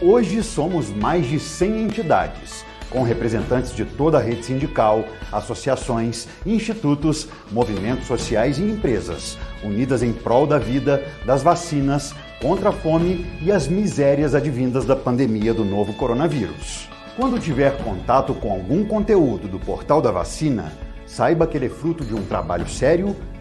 Hoje somos mais de 100 entidades, com representantes de toda a rede sindical, associações, institutos, movimentos sociais e empresas, unidas em prol da vida, das vacinas, contra a fome e as misérias advindas da pandemia do novo coronavírus. Quando tiver contato com algum conteúdo do Portal da Vacina, Saiba que ele é fruto de um trabalho sério,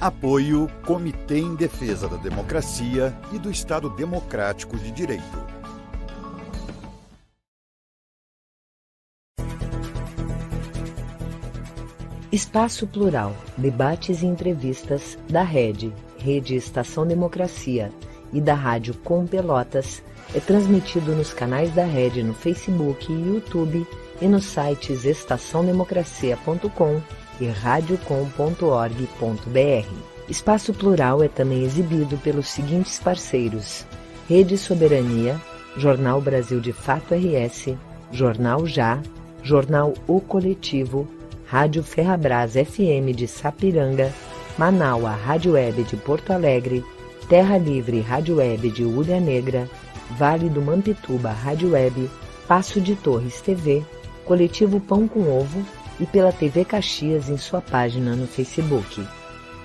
Apoio Comitê em Defesa da Democracia e do Estado Democrático de Direito. Espaço Plural, debates e entrevistas da Rede, Rede Estação Democracia e da Rádio Com Pelotas é transmitido nos canais da Rede no Facebook e YouTube e nos sites estaçãodemocracia.com e radiocom.org.br. Espaço Plural é também exibido pelos seguintes parceiros: Rede Soberania, Jornal Brasil de Fato RS, Jornal Já, Jornal O Coletivo, Rádio Ferrabras FM de Sapiranga, Manaua Rádio Web de Porto Alegre, Terra Livre Rádio Web de Ulha Negra, Vale do Mampituba Rádio Web, Passo de Torres TV, Coletivo Pão com Ovo e pela TV Caxias em sua página no Facebook.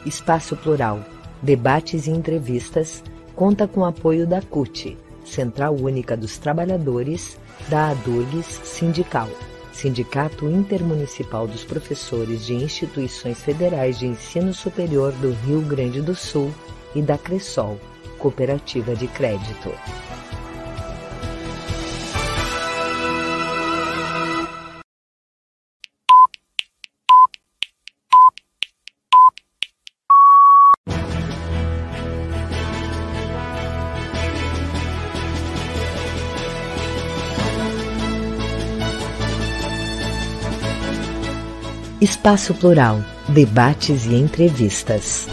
Espaço Plural, debates e entrevistas, conta com apoio da CUT, Central Única dos Trabalhadores, da ADURGS Sindical, Sindicato Intermunicipal dos Professores de Instituições Federais de Ensino Superior do Rio Grande do Sul e da Cressol, Cooperativa de Crédito. Espaço Plural, debates e entrevistas.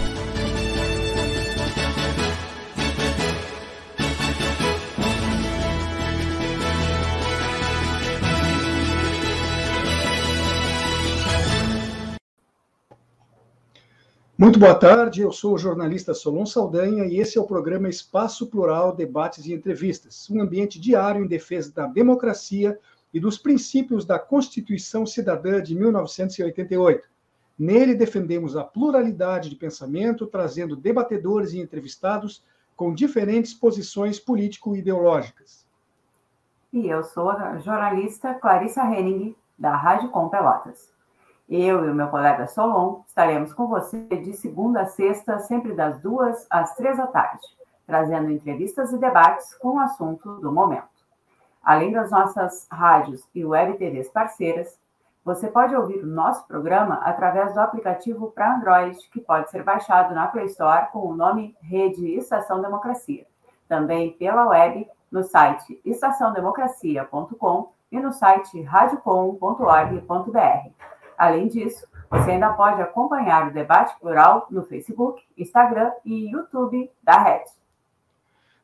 Muito boa tarde, eu sou o jornalista Solon Saldanha e esse é o programa Espaço Plural, Debates e Entrevistas, um ambiente diário em defesa da democracia, e dos princípios da Constituição Cidadã de 1988. Nele defendemos a pluralidade de pensamento, trazendo debatedores e entrevistados com diferentes posições político-ideológicas. E eu sou a jornalista Clarissa Henning, da Rádio Com Pelotas. Eu e o meu colega Solon estaremos com você de segunda a sexta, sempre das duas às três da tarde, trazendo entrevistas e debates com o assunto do momento. Além das nossas rádios e web TVs parceiras, você pode ouvir o nosso programa através do aplicativo para Android, que pode ser baixado na Play Store com o nome Rede Estação Democracia. Também pela web no site estaçãodemocracia.com e no site radiocom.org.br. Além disso, você ainda pode acompanhar o debate plural no Facebook, Instagram e YouTube da Rede.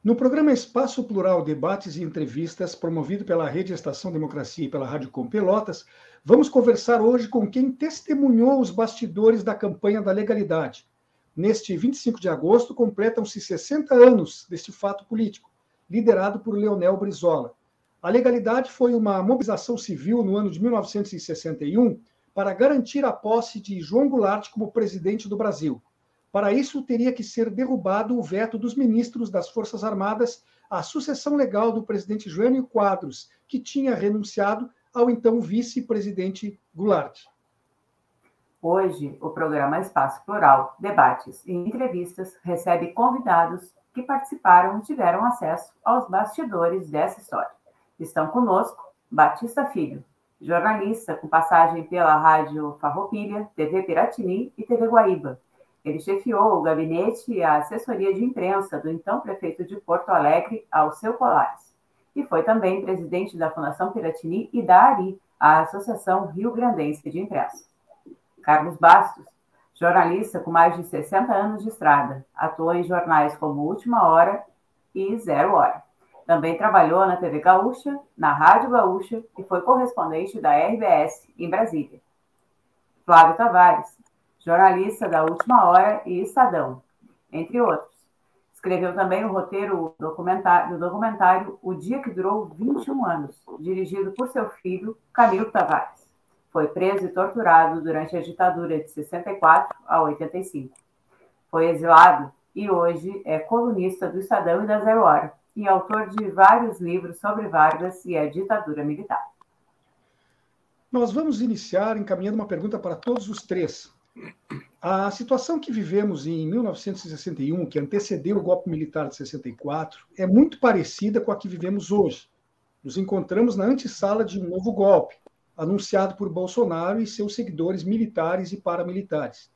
No programa Espaço Plural Debates e Entrevistas, promovido pela Rede Estação Democracia e pela Rádio Com Pelotas, vamos conversar hoje com quem testemunhou os bastidores da campanha da legalidade. Neste 25 de agosto, completam-se 60 anos deste fato político, liderado por Leonel Brizola. A legalidade foi uma mobilização civil no ano de 1961 para garantir a posse de João Goulart como presidente do Brasil. Para isso, teria que ser derrubado o veto dos ministros das Forças Armadas à sucessão legal do presidente Jânio Quadros, que tinha renunciado ao então vice-presidente Goulart. Hoje, o programa Espaço Plural, debates e entrevistas recebe convidados que participaram e tiveram acesso aos bastidores dessa história. Estão conosco Batista Filho, jornalista com passagem pela Rádio Farroupilha, TV Piratini e TV Guaíba. Ele chefiou o gabinete e a assessoria de imprensa do então prefeito de Porto Alegre, Alceu Colares. E foi também presidente da Fundação Piratini e da ARI, a Associação Rio Grandense de Imprensa. Carlos Bastos, jornalista com mais de 60 anos de estrada, atuou em jornais como Última Hora e Zero Hora. Também trabalhou na TV Gaúcha, na Rádio Gaúcha e foi correspondente da RBS em Brasília. Flávio Tavares, jornalista da Última Hora e Estadão, entre outros. Escreveu também o roteiro do documentário O Dia que Durou 21 Anos, dirigido por seu filho, Camilo Tavares. Foi preso e torturado durante a ditadura de 64 a 85. Foi exilado e hoje é colunista do Estadão e da Zero Hora e autor de vários livros sobre Vargas e a ditadura militar. Nós vamos iniciar encaminhando uma pergunta para todos os três. A situação que vivemos em 1961, que antecedeu o golpe militar de 64, é muito parecida com a que vivemos hoje. Nos encontramos na antessala de um novo golpe, anunciado por Bolsonaro e seus seguidores militares e paramilitares.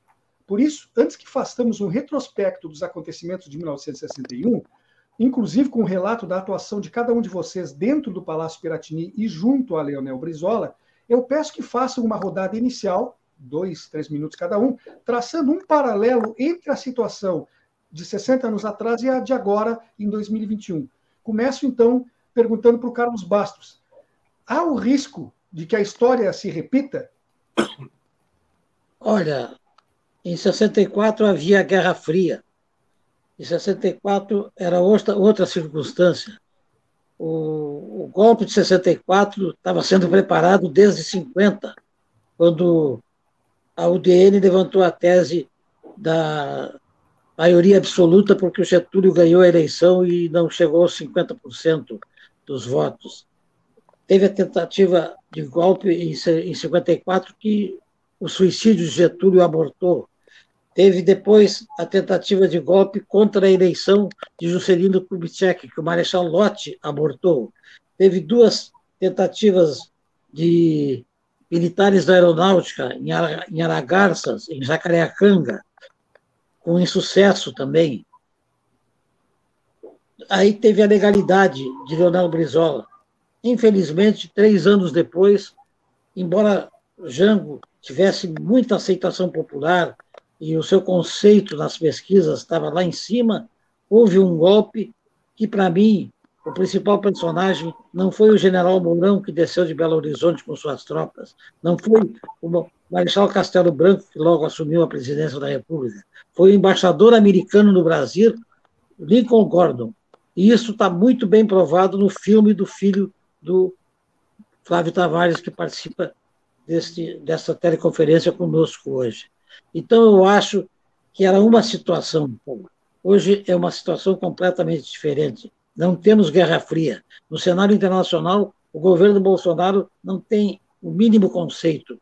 Por isso, antes que façamos um retrospecto dos acontecimentos de 1961, inclusive com o relato da atuação de cada um de vocês dentro do Palácio Piratini e junto a Leonel Brizola, eu peço que façam uma rodada inicial, dois, três minutos cada um, traçando um paralelo entre a situação de 60 anos atrás e a de agora, em 2021. Começo, então, perguntando para o Carlos Bastos. Há o risco de que a história se repita? Olha, em 64 havia a Guerra Fria. Em 64 era outra, outra circunstância. O, o golpe de 64 estava sendo preparado desde 50, quando a UDN levantou a tese da maioria absoluta porque o Getúlio ganhou a eleição e não chegou aos 50% dos votos teve a tentativa de golpe em, em 54 que o suicídio de Getúlio abortou. Teve depois a tentativa de golpe contra a eleição de Juscelino Kubitschek, que o Marechal Lott abortou. Teve duas tentativas de militares da aeronáutica em Aragarças, em Jacareacanga, com insucesso também. Aí teve a legalidade de Leonel Brizola. Infelizmente, três anos depois, embora Jango tivesse muita aceitação popular e o seu conceito nas pesquisas estava lá em cima, houve um golpe que, para mim, o principal personagem não foi o general Mourão que desceu de Belo Horizonte com suas tropas, não foi o Marechal Castelo Branco que logo assumiu a presidência da República, foi o embaixador americano no Brasil, Lincoln Gordon. E isso está muito bem provado no filme do filho do Flávio Tavares, que participa deste, dessa teleconferência conosco hoje. Então, eu acho que era uma situação. Hoje é uma situação completamente diferente. Não temos Guerra Fria. No cenário internacional, o governo Bolsonaro não tem o mínimo conceito.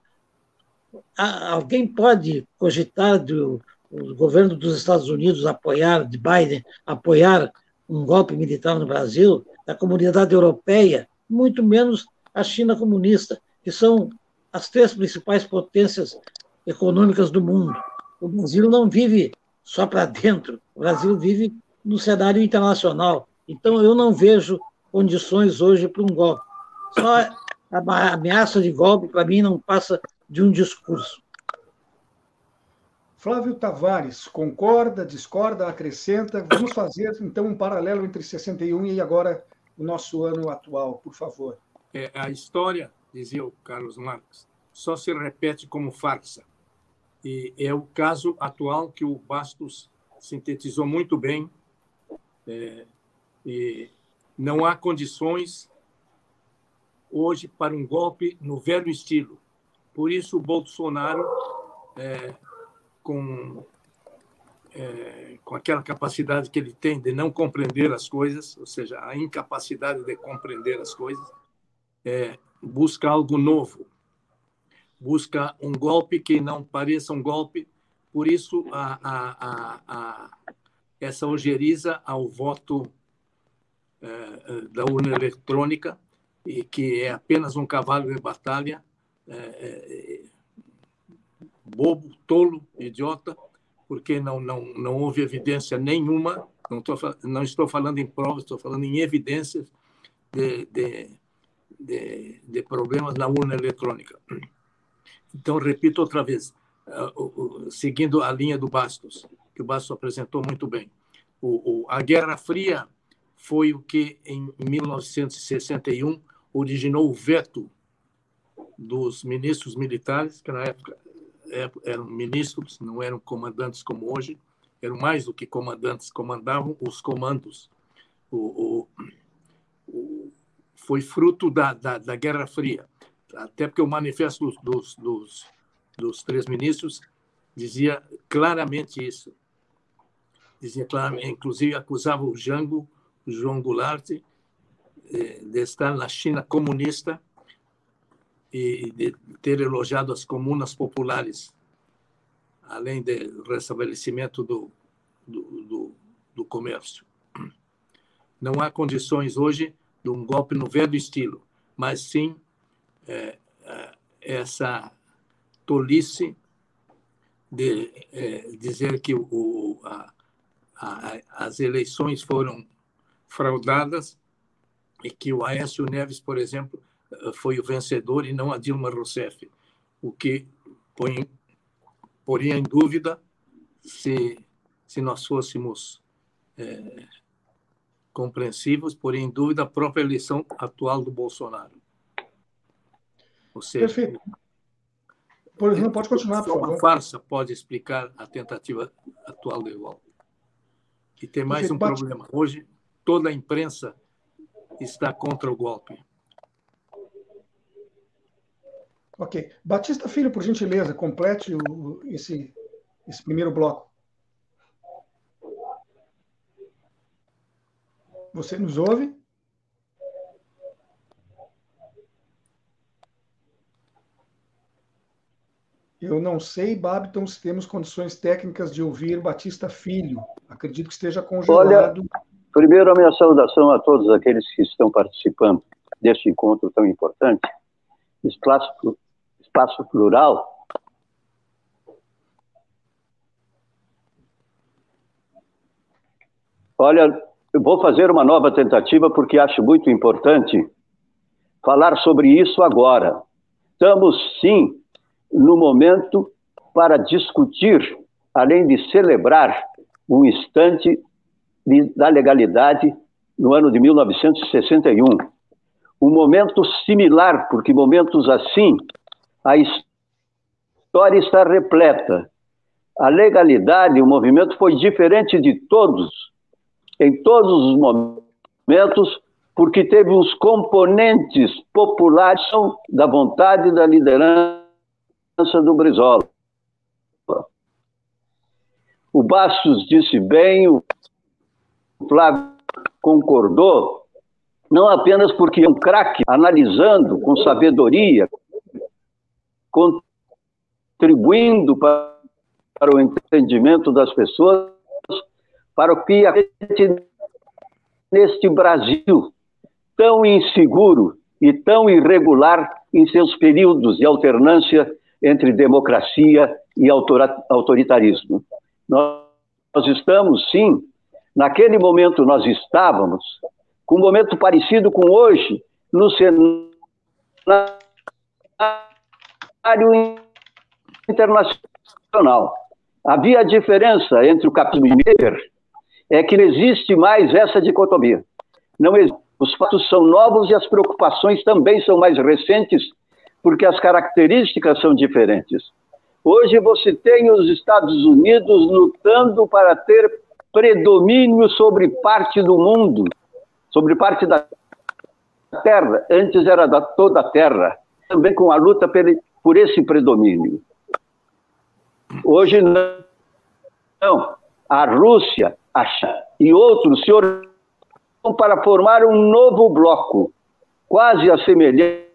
Alguém pode cogitar do o governo dos Estados Unidos apoiar, de Biden, apoiar um golpe militar no Brasil, da comunidade europeia muito menos a China comunista, que são as três principais potências econômicas do mundo. O Brasil não vive só para dentro, o Brasil vive no cenário internacional. Então, eu não vejo condições hoje para um golpe. Só a ameaça de golpe, para mim, não passa de um discurso. Flávio Tavares, concorda, discorda, acrescenta? Vamos fazer, então, um paralelo entre 61 e agora o nosso ano atual, por favor. É, a história, dizia o Carlos Marx, só se repete como farsa. E é o caso atual que o Bastos sintetizou muito bem. É, e não há condições hoje para um golpe no velho estilo. Por isso, o Bolsonaro, é, com é, com aquela capacidade que ele tem de não compreender as coisas, ou seja, a incapacidade de compreender as coisas, é, busca algo novo, busca um golpe que não pareça um golpe, por isso a, a, a, essa ojeriza ao voto da urna eletrônica, e que é apenas um cavalo de batalha, eh, bobo, tolo, idiota, porque não, não, não houve evidência nenhuma, não, não estou falando em provas, estou falando em evidências de, de, de, de problemas na urna eletrônica. Então, repito outra vez, seguindo a linha do Bastos, que o Bastos apresentou muito bem. O, o, a Guerra Fria foi o que, em 1961, originou o veto dos ministros militares, que na época é, eram ministros, não eram comandantes como hoje, eram mais do que comandantes, comandavam os comandos. O, o, o foi fruto da, da, da, Guerra Fria, até porque o manifesto dos, dos, dos três ministros dizia claramente isso. Dizia claramente, inclusive acusava o Jango, João Goulart, eh, de estar na China comunista e de ter elogiado as comunas populares, além do restabelecimento do, do, do, do comércio. Não há condições hoje de um golpe no velho estilo, mas sim é, essa tolice de é, dizer que o, a, a, as eleições foram fraudadas e que o Aécio Neves, por exemplo, foi o vencedor e não a Dilma Rousseff, o que põe, poria em dúvida se, se nós fôssemos é, compreensivos, poria em dúvida a própria eleição atual do Bolsonaro. Ou seja, Perfeito. Por exemplo, pode continuar, por favor. Uma farsa pode explicar a tentativa atual de golpe. E tem mais Perfeito. um problema. Hoje, toda a imprensa está contra o golpe. Ok. Batista Filho, por gentileza, complete o, esse, esse primeiro bloco. Você nos ouve? Eu não sei, Babiton, se temos condições técnicas de ouvir Batista Filho. Acredito que esteja congelado. Olha, primeiro a minha saudação a todos aqueles que estão participando deste encontro tão importante. Espaço, espaço plural. Olha, eu vou fazer uma nova tentativa porque acho muito importante falar sobre isso agora. Estamos, sim, no momento para discutir, além de celebrar um instante de, da legalidade no ano de 1961. Um momento similar, porque momentos assim a história está repleta. A legalidade, o movimento foi diferente de todos, em todos os momentos, porque teve os componentes populares da vontade da liderança do Brizola. O Bastos disse bem, o Flávio concordou, não apenas porque é um craque analisando com sabedoria, contribuindo para, para o entendimento das pessoas, para o que a gente, neste Brasil tão inseguro e tão irregular em seus períodos de alternância entre democracia e autoritarismo. Nós estamos, sim, naquele momento nós estávamos, com um momento parecido com hoje, no cenário internacional. Havia diferença entre o capitalismo e o é que não existe mais essa dicotomia. Não existe. Os fatos são novos e as preocupações também são mais recentes, porque as características são diferentes. Hoje você tem os Estados Unidos lutando para ter predomínio sobre parte do mundo, sobre parte da Terra. Antes era da toda a Terra, também com a luta por esse predomínio. Hoje não. não. A Rússia a e outros se organizam para formar um novo bloco, quase a semelhança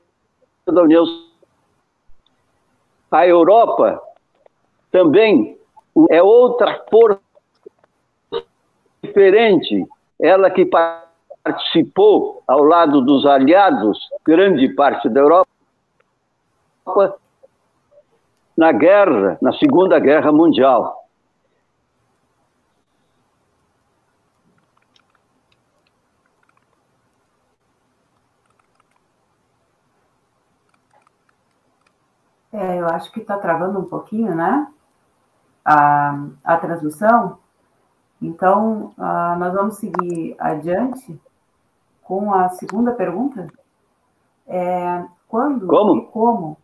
da União a Europa também é outra força diferente, ela que participou ao lado dos aliados, grande parte da Europa, na guerra, na Segunda Guerra Mundial. É, eu acho que está travando um pouquinho, né? A, a transmissão. Então, uh, nós vamos seguir adiante com a segunda pergunta. É, quando como? e como?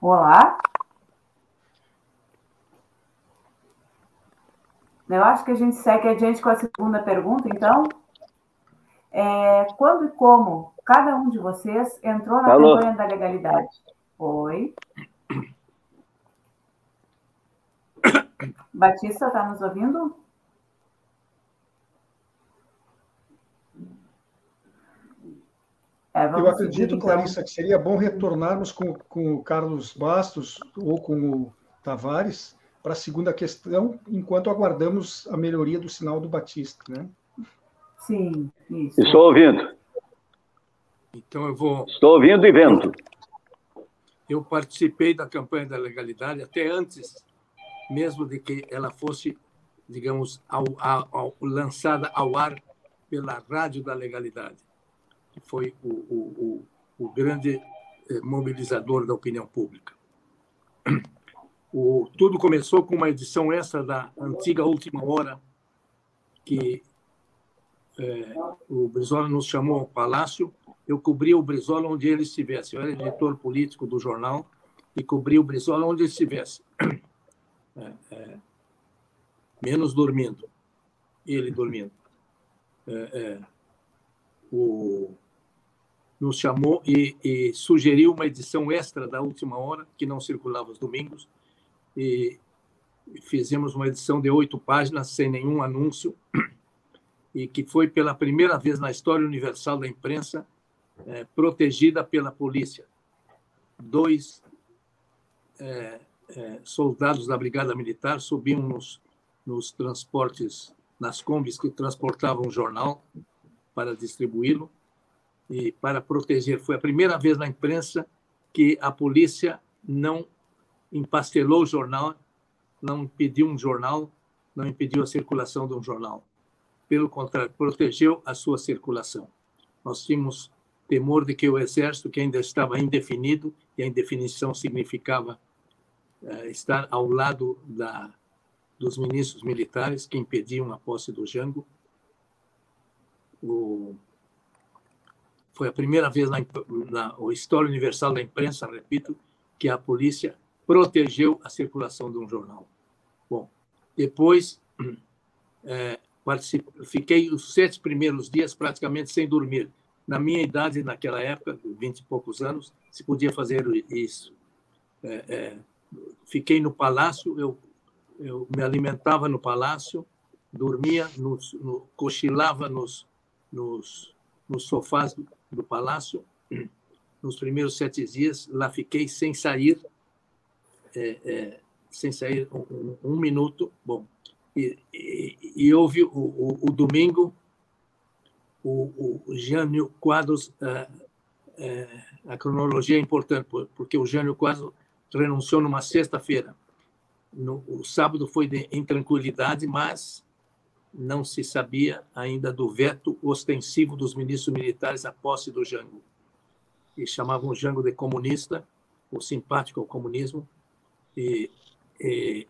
Olá? Eu acho que a gente segue adiante com a segunda pergunta, então. É, quando e como cada um de vocês entrou na Alô? campanha da legalidade? Oi. Batista, está nos ouvindo? É, Eu acredito, seguir, então. Clarissa, que seria bom retornarmos com, com o Carlos Bastos ou com o Tavares para a segunda questão, enquanto aguardamos a melhoria do sinal do Batista, né? Sim, isso. Estou ouvindo. Então eu vou. Estou ouvindo e vendo. Eu participei da campanha da legalidade até antes mesmo de que ela fosse, digamos, ao, ao, lançada ao ar pela Rádio da Legalidade, que foi o, o, o, o grande eh, mobilizador da opinião pública. O, tudo começou com uma edição extra da antiga Última Hora, que é, o Brizola nos chamou ao Palácio eu cobria o Brizola onde ele estivesse. Eu era editor político do jornal e cobria o Brizola onde ele estivesse. É, é, menos dormindo. Ele dormindo. É, é o, nos chamou e, e, sugeriu uma edição extra da última hora, que não circulava aos domingos, e fizemos uma edição de oito páginas, sem nenhum anúncio, e que foi pela primeira vez na história universal da imprensa é, protegida pela polícia. Dois é, é, soldados da Brigada Militar subiam nos, nos transportes, nas combis que transportavam o jornal para distribuí-lo e para proteger. Foi a primeira vez na imprensa que a polícia não empastelou o jornal, não impediu um jornal, não impediu a circulação de um jornal. Pelo contrário, protegeu a sua circulação. Nós tínhamos temor de que o exército, que ainda estava indefinido, e a indefinição significava estar ao lado da, dos ministros militares que impediam a posse do Jango, o, foi a primeira vez na, na, na história universal da imprensa, repito, que a polícia protegeu a circulação de um jornal. Bom, depois é, fiquei os sete primeiros dias praticamente sem dormir, na minha idade, naquela época, vinte e poucos anos, se podia fazer isso. É, é, fiquei no palácio, eu, eu me alimentava no palácio, dormia, nos, no, cochilava nos, nos, nos sofás do, do, palácio. Nos primeiros sete dias, lá fiquei sem sair, é, é sem sair um, um, minuto. Bom, e, e, e houve o, o, o domingo o, o Jânio Quadros, é, é, a cronologia é importante, porque o Jânio Quadros renunciou numa sexta-feira. o sábado foi de intranquilidade, mas não se sabia ainda do veto ostensivo dos ministros militares à posse do Jango. E chamavam o Jango de comunista, ou simpático ao comunismo. E, e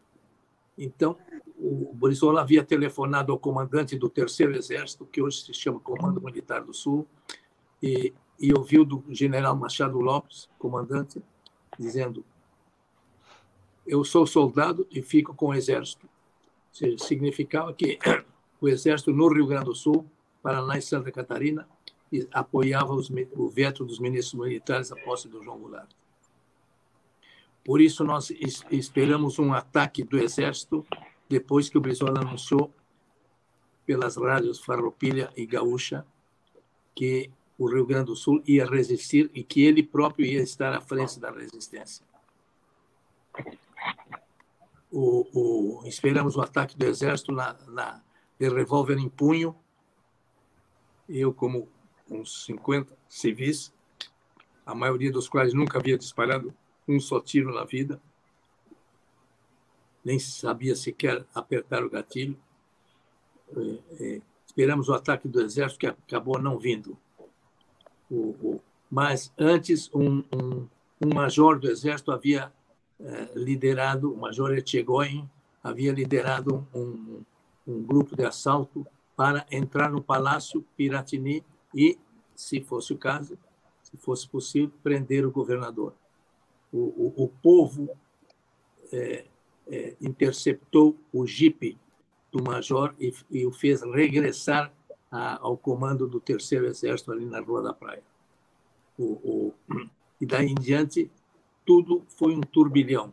então, o Brizola havia telefonado ao comandante do Terceiro Exército, que hoje se chama Comando Militar do Sul, e, e ouviu do general Machado Lopes, comandante, dizendo: Eu sou soldado e fico com o Exército. Significava que o Exército no Rio Grande do Sul, Paraná e Santa Catarina apoiava os, o veto dos ministros militares à posse do João Goulart. Por isso, nós esperamos um ataque do Exército depois que o Brizola anunciou pelas rádios Farroupilha e Gaúcha que o Rio Grande do Sul ia resistir e que ele próprio ia estar à frente da resistência. O, o, esperamos o ataque do exército na, na, de revólver em punho. Eu, como uns 50 civis, a maioria dos quais nunca havia disparado um só tiro na vida, nem sabia sequer apertar o gatilho. É, é, esperamos o ataque do exército, que acabou não vindo. O, o, mas antes, um, um, um, major do exército havia liderado, o major Etchegoyen, havia liderado um, um grupo de assalto para entrar no Palácio Piratini e, se fosse o caso, se fosse possível, prender o governador. O, o, o povo é, é, interceptou o jipe do major e, e o fez regressar a, ao comando do terceiro exército ali na Rua da Praia. O, e daí em diante, tudo foi um turbilhão.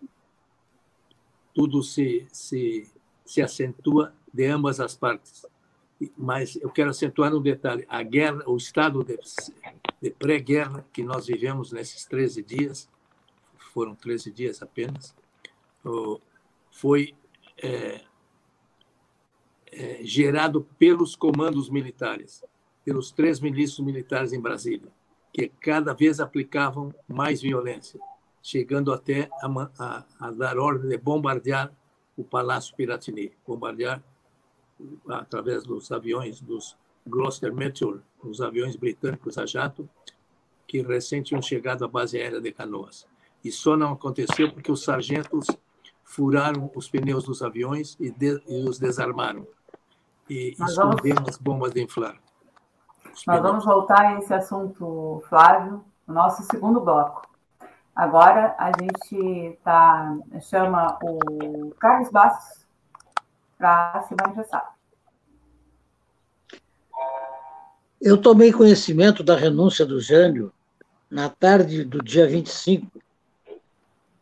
Tudo se, se, se acentua de ambas as partes. Mas eu quero acentuar um detalhe: a guerra, o estado de, de pré-guerra que nós vivemos nesses 13 dias, foram 13 dias apenas, foi é, é, gerado pelos comandos militares, pelos três ministros militares em Brasília, que cada vez aplicavam mais violência, chegando até a, a, a dar ordem de bombardear o Palácio Piratini, bombardear através dos aviões dos Gloucester Meteor, os aviões britânicos a jato, que recém tinham chegado à base aérea de Canoas. E só não aconteceu porque os sargentos furaram os pneus dos aviões e, de, e os desarmaram. E Nós esconderam vamos... as bombas de inflar. Nós vamos voltar a esse assunto, Flávio, no nosso segundo bloco. Agora a gente tá, chama o Carlos Bastos para se manifestar. Eu tomei conhecimento da renúncia do Jânio na tarde do dia 25,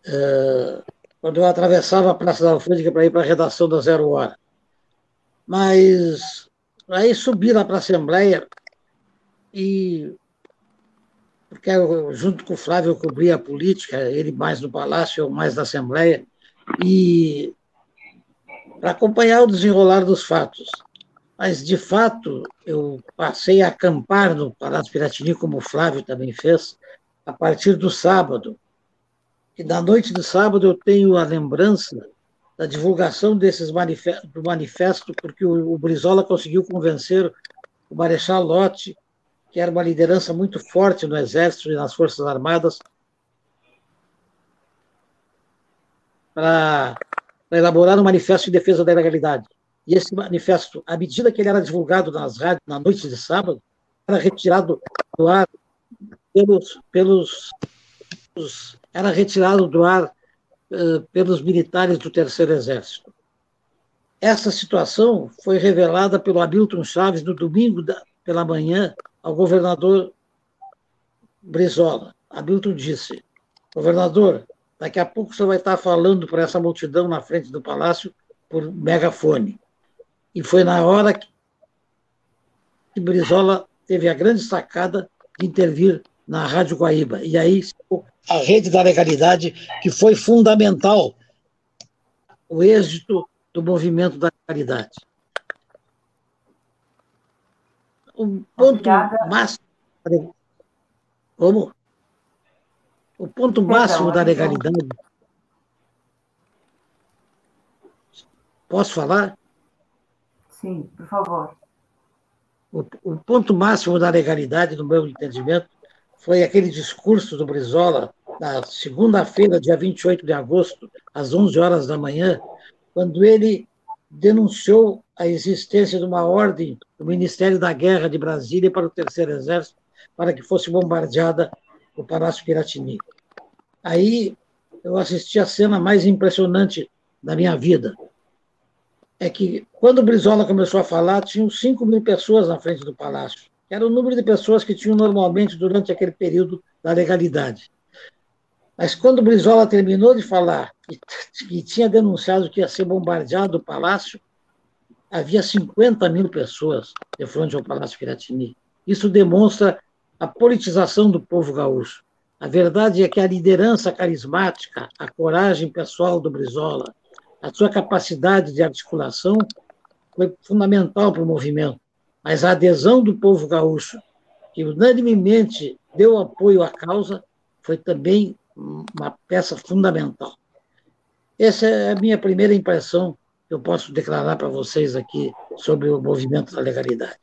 uh, quando eu atravessava a Praça da Alfândega para ir para a redação da Zero Hora. Mas aí subi lá para a Assembleia e porque eu, junto com o Flávio eu cobria a política, ele mais no Palácio, eu mais na Assembleia, e para acompanhar o desenrolar dos fatos. Mas, de fato, eu passei a acampar no Palácio Piratini, como o Flávio também fez, a partir do sábado, e na noite de sábado eu tenho a lembrança da divulgação desses manifesto, do manifesto, porque o, o Brizola conseguiu convencer o Marechal Lott, que era uma liderança muito forte no Exército e nas Forças Armadas, para elaborar um manifesto em defesa da legalidade. E esse manifesto, à medida que ele era divulgado nas rádios na noite de sábado, era retirado do ar pelos, pelos era retirado do ar uh, pelos militares do Terceiro Exército. Essa situação foi revelada pelo Hamilton Chaves no domingo da, pela manhã ao governador Brizola. Hamilton disse: Governador, daqui a pouco você vai estar falando para essa multidão na frente do palácio por megafone. E foi na hora que Brizola teve a grande sacada de intervir na Rádio Guaíba. E aí a rede da legalidade, que foi fundamental o êxito do movimento da legalidade. O ponto Obrigada. máximo. Como? O ponto máximo da legalidade. Posso falar? Sim, por favor. O, o ponto máximo da legalidade, no meu entendimento, foi aquele discurso do Brizola na segunda-feira, dia 28 de agosto, às 11 horas da manhã, quando ele denunciou a existência de uma ordem do Ministério da Guerra de Brasília para o Terceiro Exército para que fosse bombardeada o Palácio Piratini. Aí eu assisti a cena mais impressionante da minha vida. É que quando o Brizola começou a falar, tinham 5 mil pessoas na frente do palácio. Era o número de pessoas que tinham normalmente durante aquele período da legalidade. Mas quando Brizola terminou de falar e, tinha denunciado que ia ser bombardeado o palácio, havia 50 mil pessoas de frente ao Palácio Piratini. Isso demonstra a politização do povo gaúcho. A verdade é que a liderança carismática, a coragem pessoal do Brizola, a sua capacidade de articulação foi fundamental para o movimento. Mas a adesão do povo gaúcho, que unanimemente deu apoio à causa, foi também uma peça fundamental. Essa é a minha primeira impressão que eu posso declarar para vocês aqui sobre o movimento da legalidade.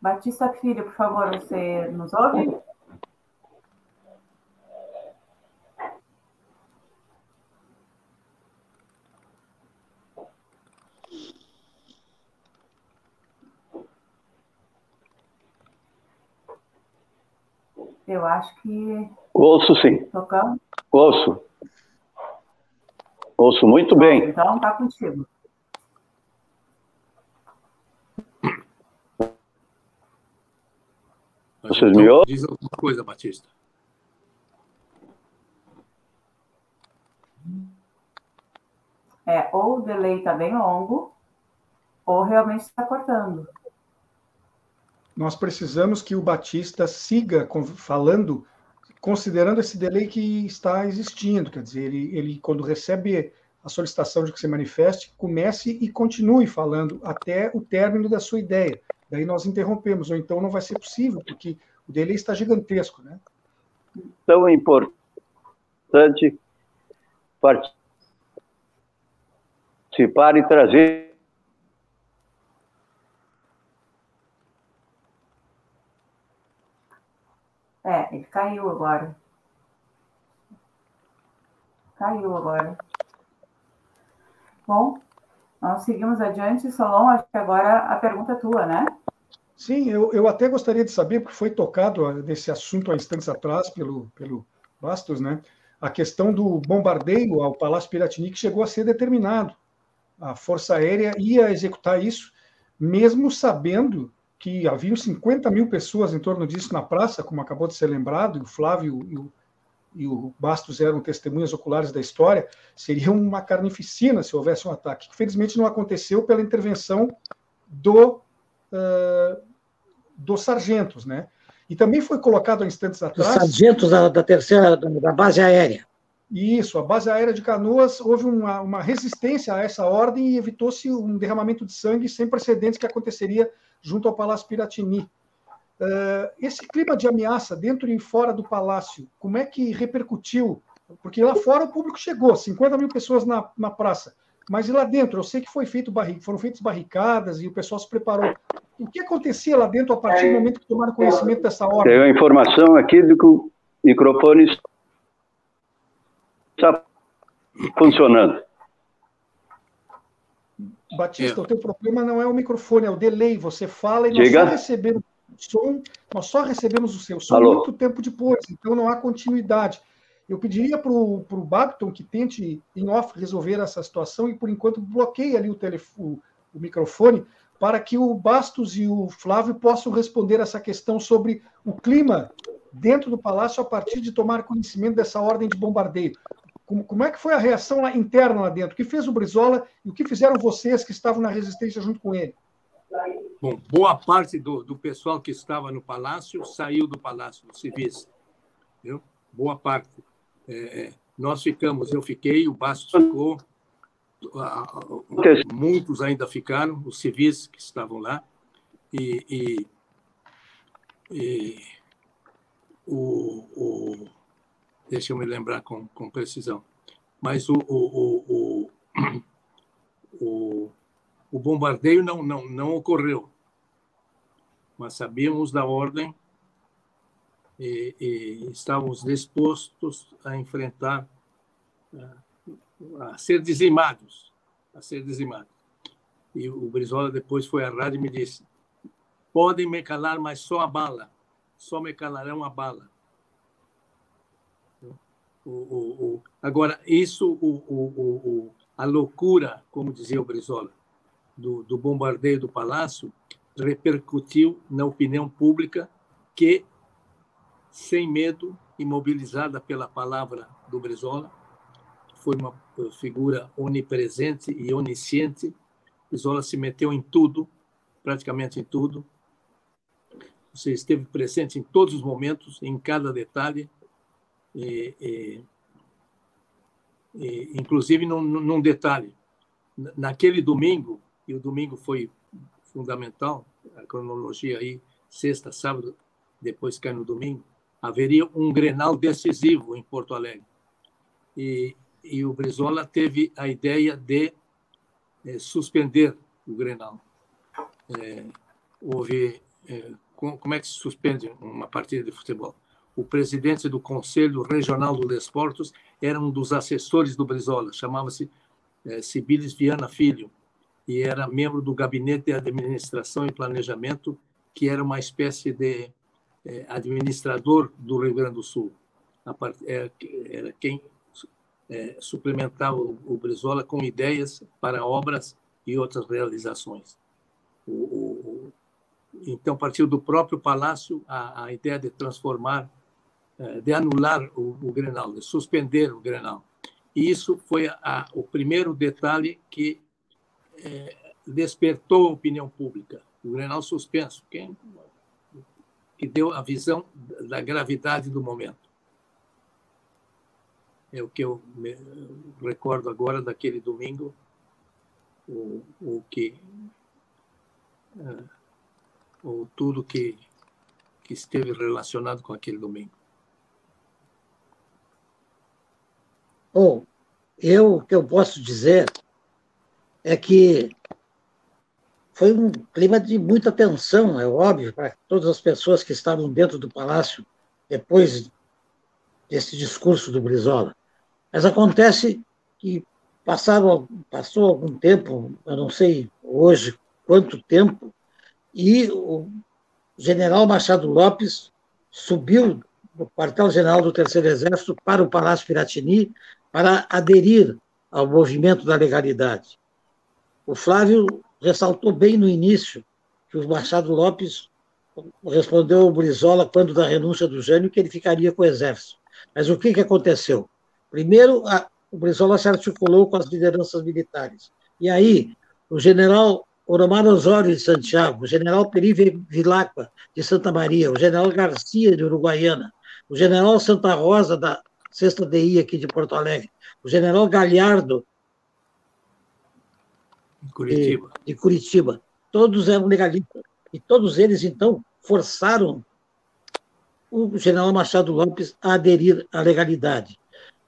Batista Filho, por favor, você nos ouve? Eu acho que. Ouço sim. Tocando? Ouço. Ouço muito bem. Então, está contigo. Vocês me ouvem? Diz alguma coisa, Batista. É, ou o delay está bem longo, ou realmente está cortando. Nós precisamos que o Batista siga falando, considerando esse delay que está existindo. Quer dizer, ele, ele quando recebe a solicitação de que se manifeste, comece e continue falando até o término da sua ideia. Daí nós interrompemos, ou então não vai ser possível, porque o delay está gigantesco, né? Tão importante participar e trazer É, ele caiu agora. Caiu agora. Bom, nós seguimos adiante. Solon, acho que agora a pergunta é tua, né? Sim, eu, eu até gostaria de saber, porque foi tocado nesse assunto há instantes atrás pelo, pelo Bastos, né? A questão do bombardeio ao Palácio Piratini, que chegou a ser determinado. A Força Aérea ia executar isso, mesmo sabendo que haviam 50 mil pessoas em torno disso na praça, como acabou de ser lembrado, e o Flávio e o, e o Bastos eram testemunhas oculares da história, seria uma carnificina se houvesse um ataque. Infelizmente não aconteceu pela intervenção do, uh, dos sargentos, né? E também foi colocado há instantes atrás... Os sargentos da, da terceira, da base aérea. Isso, a base aérea de Canoas houve uma, uma resistência a essa ordem e evitou-se um derramamento de sangue sem precedentes que aconteceria junto ao Palácio Piratini. Uh, esse clima de ameaça dentro e fora do palácio, como é que repercutiu? Porque lá fora o público chegou, 50 mil pessoas na, na praça. Mas e lá dentro? Eu sei que foi feito barri... foram feitas barricadas e o pessoal se preparou. O que acontecia lá dentro a partir do momento que tomaram conhecimento dessa ordem? Tem a informação aqui de que o microfone está funcionando. Batista, é. o teu problema não é o microfone, é o delay. Você fala e nós Diga. só recebemos o som, nós só recebemos o seu som Alô. muito tempo depois, então não há continuidade. Eu pediria para o Babton que tente, em off, resolver essa situação e, por enquanto, bloqueie ali o, telefone, o microfone para que o Bastos e o Flávio possam responder essa questão sobre o clima dentro do palácio a partir de tomar conhecimento dessa ordem de bombardeio. Como, como é que foi a reação lá, interna lá dentro? O que fez o Brizola e o que fizeram vocês que estavam na resistência junto com ele? Bom, boa parte do, do pessoal que estava no palácio saiu do palácio, dos civis. Viu? Boa parte. É, é nós ficamos, eu fiquei, o Bastos ficou, muitos ainda ficaram, os civis que estavam lá, e, e, e o, o deixa eu me lembrar com, com precisão. Mas o, o, o, o, o bombardeio não, não, não ocorreu. Mas sabíamos da ordem e, e estávamos dispostos a enfrentar, a, ser dizimados, a ser dizimados. E o Brizola depois foi à rádio e me disse: podem me calar, mas só a bala, só me calarão a bala. O, o, o, agora, isso, a loucura, como dizia o Brizola, do, do bombardeio do palácio, repercutiu na opinião pública que, sem medo, imobilizada pela palavra do Brizola, foi uma figura onipresente e onisciente, Brizola se meteu em tudo, praticamente em tudo, Você esteve presente em todos os momentos, em cada detalhe, e, e, e, inclusive num, num detalhe. Naquele domingo, e o domingo foi fundamental, a cronologia aí, sexta, sábado, depois cai no domingo, haveria um Grenal decisivo em Porto Alegre. E, e o Brizola teve a ideia de é, suspender o Grenal. É, houve. É, como é que se suspende uma partida de futebol? O presidente do Conselho Regional do Desportos era um dos assessores do Brizola, chamava-se é, Sibilis Viana Filho, e era membro do Gabinete de Administração e Planejamento, que era uma espécie de é, administrador do Rio Grande do Sul. Era, era quem é, suplementava o, o Brizola com ideias para obras e outras realizações. O, o, então, partiu do próprio Palácio a, a ideia de transformar, de anular o, o, Grenal, de suspender o Grenal. E isso foi a, o primeiro detalhe que é, despertou a opinião pública. O Grenal suspenso, quem, que deu a visão da gravidade do momento é o que eu recordo agora daquele domingo, o, o que uh, o tudo que que esteve relacionado com aquele domingo. Bom, eu o que eu posso dizer é que foi um clima de muita tensão, é óbvio, para todas as pessoas que estavam dentro do palácio depois desse discurso do Brizola. Mas acontece que passaram, passou algum tempo, eu não sei hoje quanto tempo, e o general Machado Lopes subiu do quartel-general do Terceiro Exército para o Palácio Piratini para aderir ao movimento da legalidade. O Flávio ressaltou bem no início que o Machado Lopes respondeu ao Brizola, quando da renúncia do Jânio, que ele ficaria com o Exército. Mas o que, que aconteceu? Primeiro, a, o Brizola se articulou com as lideranças militares. E aí, o general Oromar Osório de Santiago, o general Peri Vilacqua de Santa Maria, o general Garcia de Uruguaiana, o general Santa Rosa da Sexta DI aqui de Porto Alegre, o general Galhardo Curitiba. De, de Curitiba. Todos eram legalistas. E todos eles, então, forçaram o general Machado Lopes a aderir à legalidade.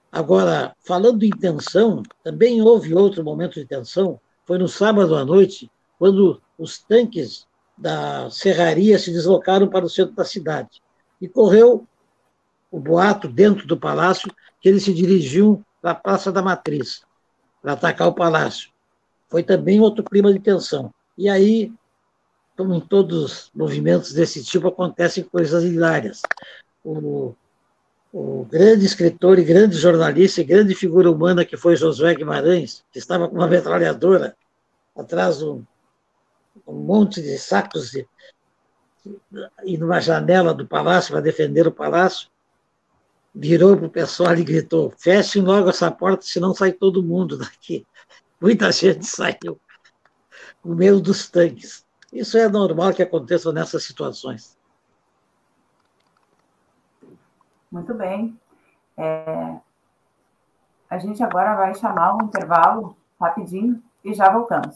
Agora, falando em tensão, também houve outro momento de tensão, foi no sábado à noite, quando os tanques da serraria se deslocaram para o centro da cidade. E correu o boato dentro do palácio que eles se dirigiam para a Praça da Matriz, para atacar o palácio. Foi também outro clima de tensão. E aí, como em todos os movimentos desse tipo, acontecem coisas hilárias. O o grande escritor e grande jornalista e grande figura humana que foi Josué Guimarães, que estava com uma metralhadora atrás de um, um monte de sacos de, e numa janela do palácio para defender o palácio, virou para o pessoal e gritou: fechem logo essa porta, senão sai todo mundo daqui. Muita gente saiu com medo dos tanques. Isso é normal que aconteça nessas situações. Muito bem. É... A gente agora vai chamar um intervalo rapidinho e já voltamos.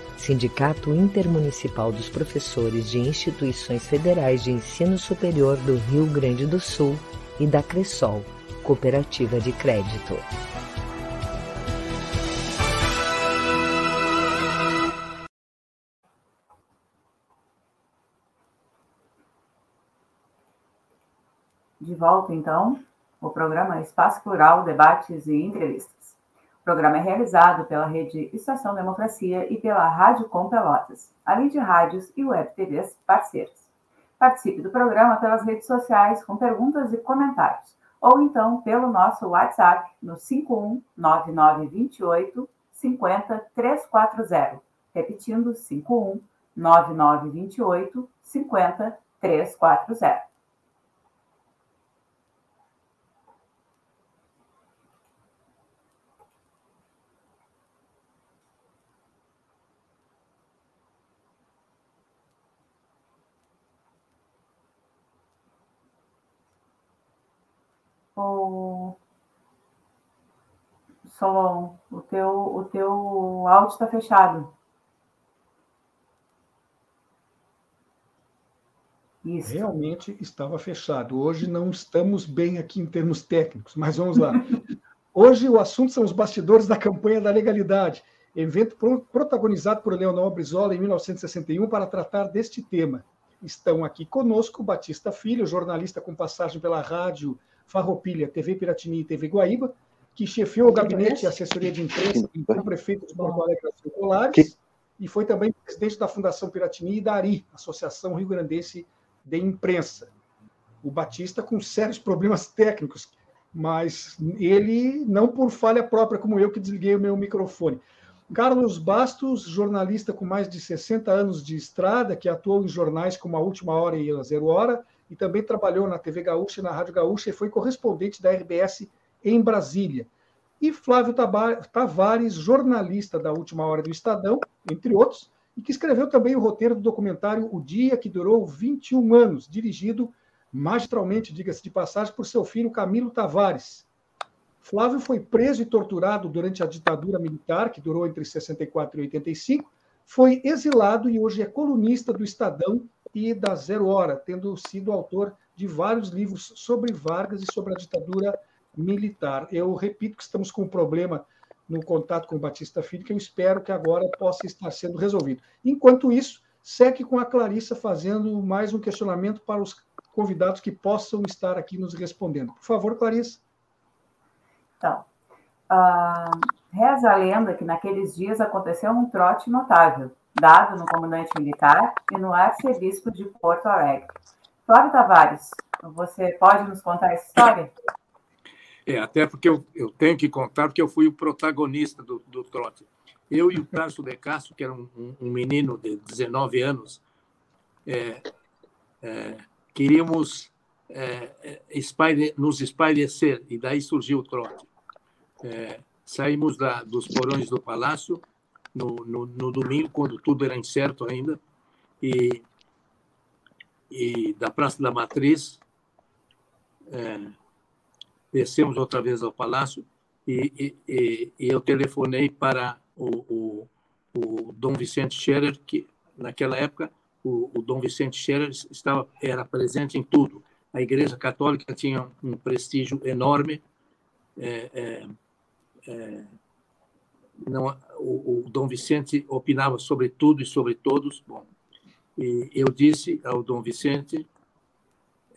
Sindicato Intermunicipal dos Professores de Instituições Federais de Ensino Superior do Rio Grande do Sul e da Cressol, Cooperativa de Crédito. De volta, então, o programa Espaço Plural, Debates e Entrevistas. O programa é realizado pela Rede Estação Democracia e pela Rádio Com Pelotas, além de rádios e web TVs parceiros. Participe do programa pelas redes sociais com perguntas e comentários, ou então pelo nosso WhatsApp no 519928 50340. Repetindo, 519928 50340. o Solon, o teu, o teu áudio está fechado. Isso. Realmente estava fechado. Hoje não estamos bem aqui em termos técnicos, mas vamos lá. Hoje o assunto são os bastidores da campanha da legalidade, evento protagonizado por Leonel Brizola em 1961 para tratar deste tema. Estão aqui conosco Batista Filho, jornalista com passagem pela rádio Farroupilha, TV Piratini e TV Guaíba, que chefiou o gabinete e assessoria de imprensa do prefeito de Porto Alegre, Colares, e foi também presidente da Fundação Piratini e da ARI, Associação Rio Grandense de Imprensa. O Batista com sérios problemas técnicos, mas ele não por falha própria, como eu que desliguei o meu microfone. Carlos Bastos, jornalista com mais de 60 anos de estrada, que atuou em jornais como A Última Hora e A Zero Hora, e também trabalhou na TV Gaúcha e na Rádio Gaúcha e foi correspondente da RBS em Brasília. E Flávio Tavares, jornalista da Última Hora do Estadão, entre outros, e que escreveu também o roteiro do documentário O Dia, que durou 21 anos, dirigido magistralmente, diga-se de passagem, por seu filho Camilo Tavares. Flávio foi preso e torturado durante a ditadura militar, que durou entre 64 e 85, foi exilado e hoje é colunista do Estadão e da Zero Hora, tendo sido autor de vários livros sobre Vargas e sobre a ditadura militar. Eu repito que estamos com um problema no contato com o Batista Filho, que eu espero que agora possa estar sendo resolvido. Enquanto isso, segue com a Clarissa fazendo mais um questionamento para os convidados que possam estar aqui nos respondendo. Por favor, Clarissa. Então, uh, reza a lenda que naqueles dias aconteceu um trote notável dado no comandante militar e no arcebispo de Porto Alegre. Flávio Tavares, você pode nos contar essa história? É, até porque eu, eu tenho que contar, porque eu fui o protagonista do, do trote. Eu e o Tarso de Castro, que era um, um menino de 19 anos, é, é, queríamos é, espalhe, nos espairecer, e daí surgiu o trote. É, saímos da, dos porões do palácio no, no, no, domingo, quando tudo era incerto ainda, e, e da Praça da Matriz, é, descemos outra vez ao palácio e, e, e eu telefonei para o, o, o, Dom Vicente Scherer, que naquela época o, o Dom Vicente Scherer estava era presente em tudo. A Igreja Católica tinha um prestígio enorme. É, é, é, não, o, o, Dom Vicente opinava sobre tudo e sobre todos. Bom, e eu disse ao Dom Vicente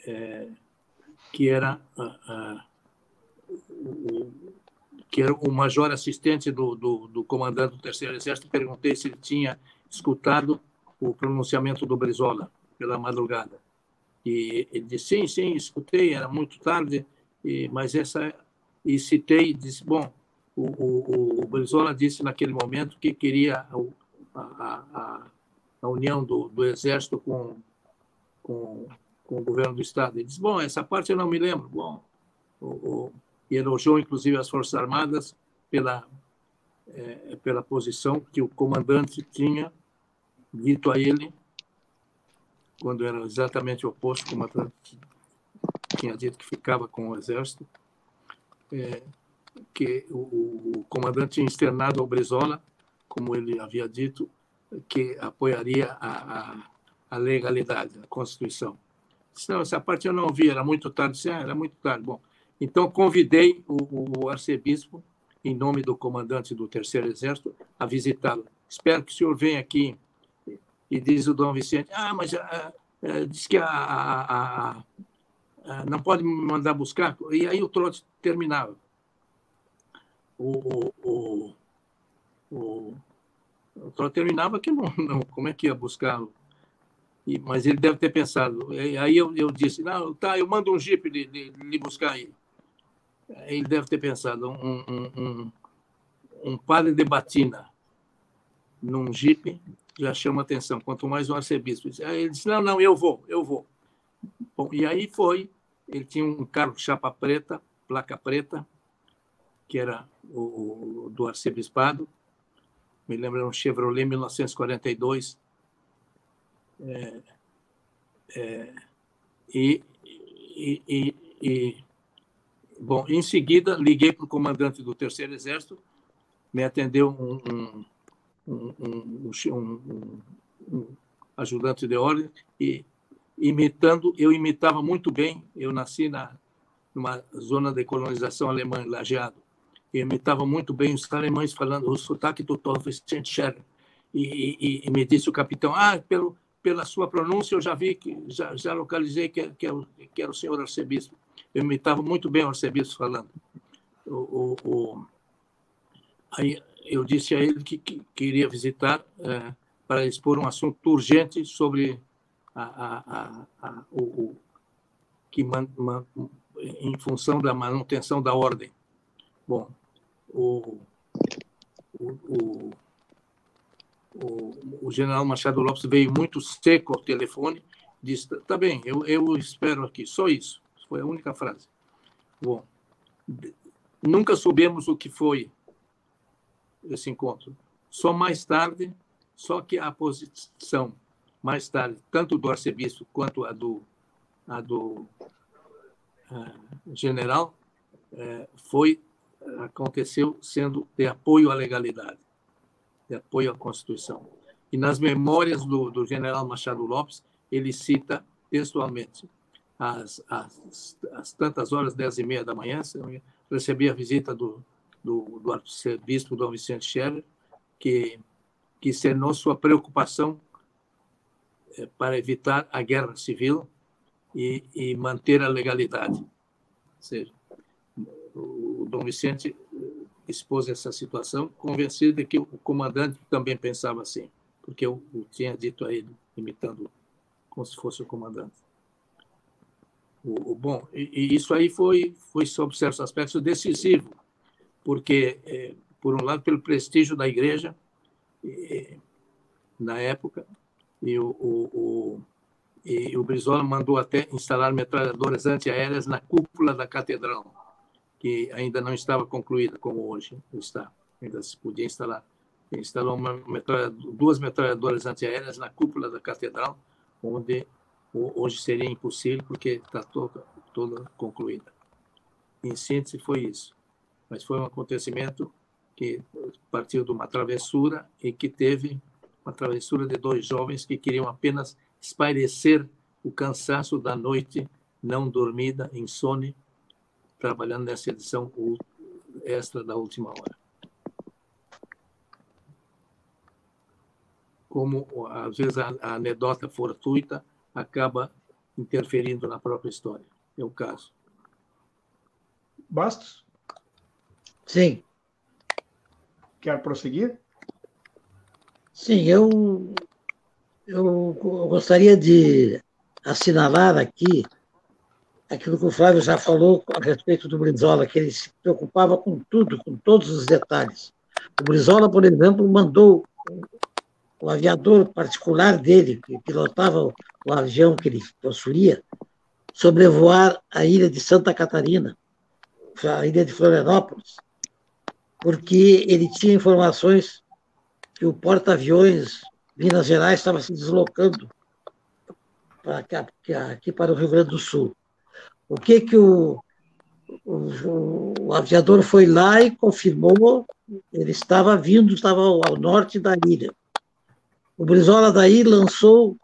é, que era o, que era o major assistente do, do, do, comandante do Terceiro Exército. Perguntei se ele tinha escutado o pronunciamento do Brizola pela madrugada. E ele disse: sim, sim, escutei. Era muito tarde, e, mas essa e citei, disse: bom, o, o, o Brizola disse naquele momento que queria a, a, a união do, do Exército com, com, com, o governo do Estado. Ele disse, bom, essa parte eu não me lembro. Bom, o, e elogiou, inclusive, as Forças Armadas pela, é, pela posição que o comandante tinha dito a ele, quando era exatamente o oposto, o comandante tinha dito que ficava com o Exército. É, que o, o comandante tinha externado ao Brizola, como ele havia dito, que apoiaria a, a, a legalidade, a Constituição. Não, essa parte eu não vi, era muito tarde. Disse, ah, era muito tarde. Bom, então convidei o, o arcebispo, em nome do comandante do Terceiro Exército, a visitá-lo. Espero que o senhor venha aqui. E diz o Dom Vicente, ah, mas ah, ah, diz que a, a, a, não pode me mandar buscar. E aí o trote terminava. O, o, o, o trote terminava que não, não, como é que ia buscar e, mas ele deve ter pensado. Aí eu, eu disse, não, tá, eu mando um jipe lhe, buscar ele. Ele deve ter pensado, um, um, um, um padre de batina num jipe já chama atenção, quanto mais um arcebispo. Ele disse, não, não, eu vou, eu vou. Bom, e aí foi, ele tinha um carro chapa preta, placa preta, que era o, o do arcebispado, me lembro, um Chevrolet 1942, é, é, e, e, e, bom, em seguida liguei para o comandante do Terceiro Exército, me atendeu um, um, um, um ajudante de ordem e imitando, eu imitava muito bem. Eu nasci na numa zona de colonização alemã, Lajeado. Eu imitava muito bem os alemães falando o sotaque do Vicente Scherer. E, e, e, me disse o capitão, ah, pelo pela sua pronúncia, eu já vi, que já, já localizei que, que, era, que era o senhor arcebispo. Eu imitava muito bem o falando. O, o, o, aí eu disse a ele que, que queria visitar é, para expor um assunto urgente sobre a, a, a, o, que man, man, em função da manutenção da ordem. Bom, o, o, o, o general Machado Lopes veio muito seco ao telefone, disse: tá bem, eu, eu espero aqui, só isso. Foi a única frase. Bom, nunca soubemos o que foi esse encontro. Só mais tarde, só que a posição mais tarde, tanto do arcebispo quanto a do, a do uh, general, uh, foi aconteceu sendo de apoio à legalidade de apoio à Constituição. E nas memórias do, do general Machado Lopes, ele cita textualmente, às, às, às tantas horas, dez e meia da manhã, recebi a visita do, do, do arcebispo Dom Vicente Scherer, que, que cernou sua preocupação é, para evitar a guerra civil e, e manter a legalidade. Ou seja, o Dom Vicente expôs essa situação, convencido de que o comandante também pensava assim, porque eu, eu tinha dito a ele, imitando como se fosse o comandante. O, o bom, e, e, isso aí foi, foi sob certos aspectos decisivo, porque, é, por um lado, pelo prestígio da igreja, na época, e o, o, o, e o Brizola mandou até instalar metralhadoras antiaéreas na cúpula da catedral que ainda não estava concluída, como hoje está. Ainda se podia instalar. Instalou metralha, duas metralhadoras antiaéreas na cúpula da catedral, onde hoje seria impossível, porque está toda, toda concluída. Em síntese, foi isso. Mas foi um acontecimento que partiu de uma travessura e que teve uma travessura de dois jovens que queriam apenas espairecer o cansaço da noite não dormida, insone, trabalhando nessa edição extra da última hora. Como, às vezes, a, a anedota fortuita acaba interferindo na própria história. É o caso. Bastos? Sim. Quer prosseguir? Sim, eu, eu gostaria de assinalar aqui aquilo que o Flávio já falou a respeito do Brizola, que ele se preocupava com tudo, com todos os detalhes. O Brizola, por exemplo, mandou o aviador particular dele, que pilotava o avião que ele possuía, sobrevoar a ilha de Santa Catarina, a ilha de Florianópolis, porque ele tinha informações que o porta-aviões Minas Gerais estava se deslocando aqui, aqui para o Rio Grande do Sul. O que que o, o, o aviador foi lá e confirmou, ele estava vindo, estava ao norte da ilha. O Brizola daí lançou